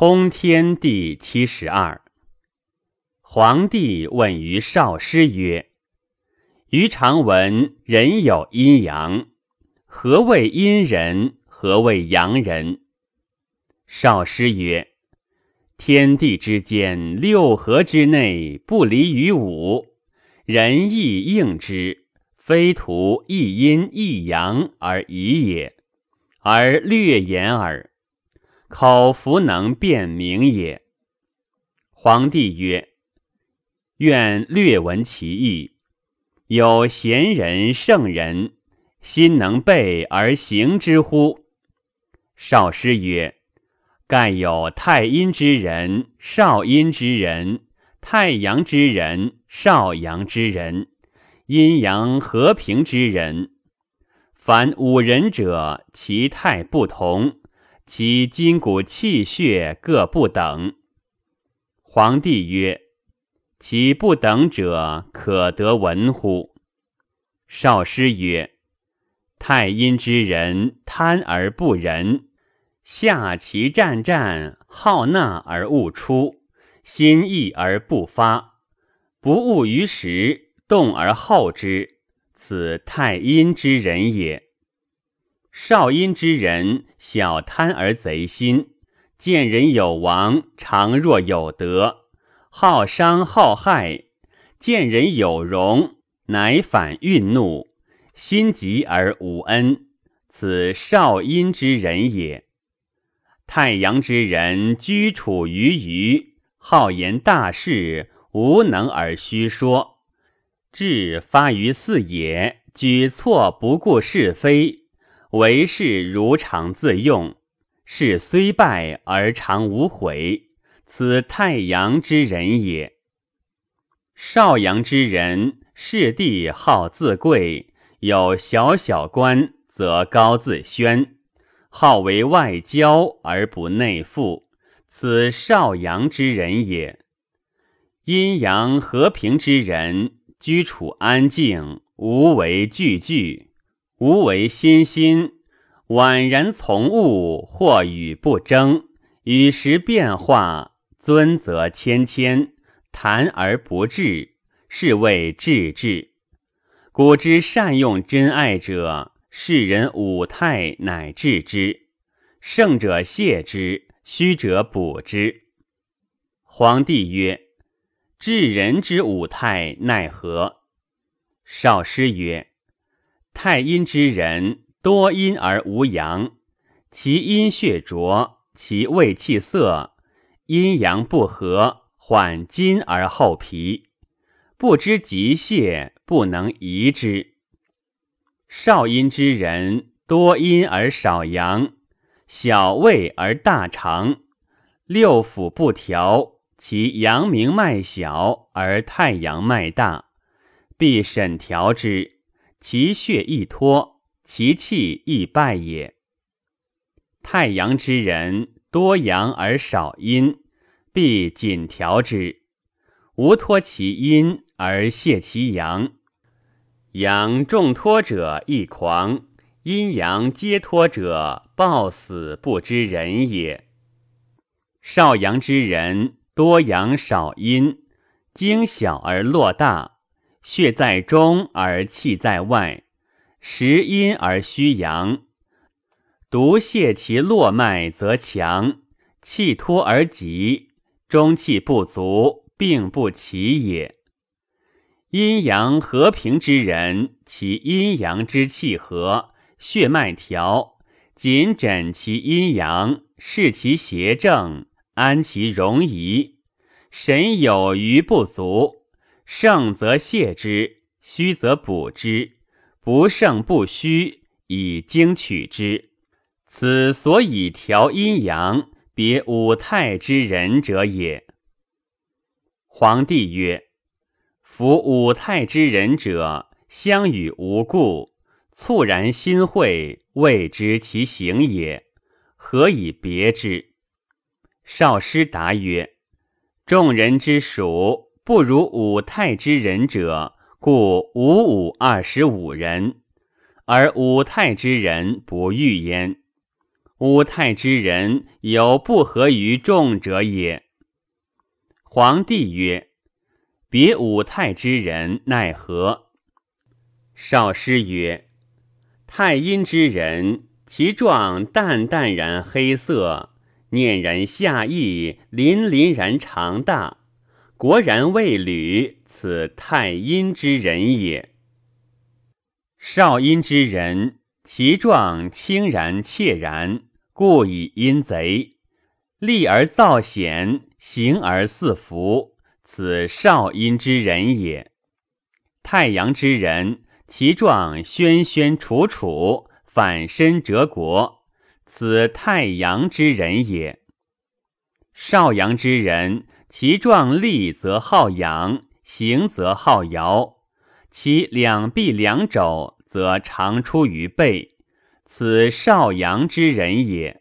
通天第七十二。皇帝问于少师曰：“余常闻人有阴阳，何谓阴人？何谓阳人？”少师曰：“天地之间，六合之内，不离于五，人亦应之，非图一阴一阳而已也，而略言耳。口弗能辨明也。”皇帝曰。愿略闻其意。有贤人圣人，心能备而行之乎？少师曰：盖有太阴之人，少阴之人；太阳之人，少阳之人；阴阳和平之人。凡五人者，其态不同，其筋骨气血各不等。皇帝曰。其不等者，可得闻乎？少师曰：太阴之人，贪而不仁，下其战战，好纳而勿出，心意而不发，不务于时，动而后之，此太阴之人也。少阴之人，小贪而贼心，见人有亡，常若有得。好伤好害，见人有荣，乃反愠怒，心急而无恩，此少阴之人也。太阳之人居处于余，好言大事，无能而虚说，志发于四野，举措不顾是非，为事如常自用，事虽败而常无悔。此太阳之人也。少阳之人，视地好自贵，有小小官，则高自宣，好为外交而不内附。此少阳之人也。阴阳和平之人，居处安静，无为惧惧，无为心心，宛然从物，或与不争，与时变化。尊则谦谦，谈而不至，是谓至志。古之善用真爱者，世人五态乃至之。胜者谢之，虚者补之。皇帝曰：“治人之五态奈何？”少师曰：“太阴之人，多阴而无阳，其阴血浊，其胃气涩。”阴阳不和，缓筋而后皮，不知急泄，不能移之。少阴之人，多阴而少阳，小胃而大肠，六腑不调，其阳明脉小而太阳脉大，必审调之，其血易脱，其气易败也。太阳之人。多阳而少阴，必紧调之；无托其阴而泄其阳。阳重托者易狂，阴阳皆托者暴死不知人也。少阳之人，多阳少阴，精小而络大，血在中而气在外，实阴而虚阳。独泄其络脉，则强；气脱而急，中气不足，病不起也。阴阳和平之人，其阴阳之气和，血脉调，谨诊其阴阳，视其邪正，安其容仪，神有余不足，盛则泻之，虚则补之，不盛不虚，以经取之。此所以调阴阳、别五态之人者也。皇帝曰：“夫五态之人者，相与无故，猝然心会，未知其行也，何以别之？”少师答曰：“众人之属不如五态之人者，故五五二十五人，而五态之人不遇焉。”五太之人有不合于众者也。皇帝曰：“别五太之人奈何？”少师曰：“太阴之人，其状淡淡然黑色，念然下溢，凛凛然长大，果然未履，此太阴之人也。”少阴之人，其状清然切然，故以阴贼，立而造险，行而似福，此少阴之人也。太阳之人。其状轩轩楚楚，反身折国，此太阳之人也。少阳之人，其状立则好仰，行则好摇，其两臂两肘则长出于背，此少阳之人也。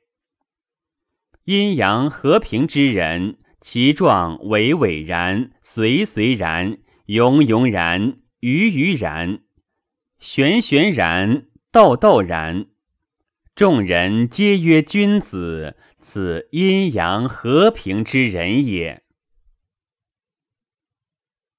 阴阳和平之人，其状巍巍然，随随然，永永然，郁郁然。玄玄然，斗斗然，众人皆曰君子，此阴阳和平之人也。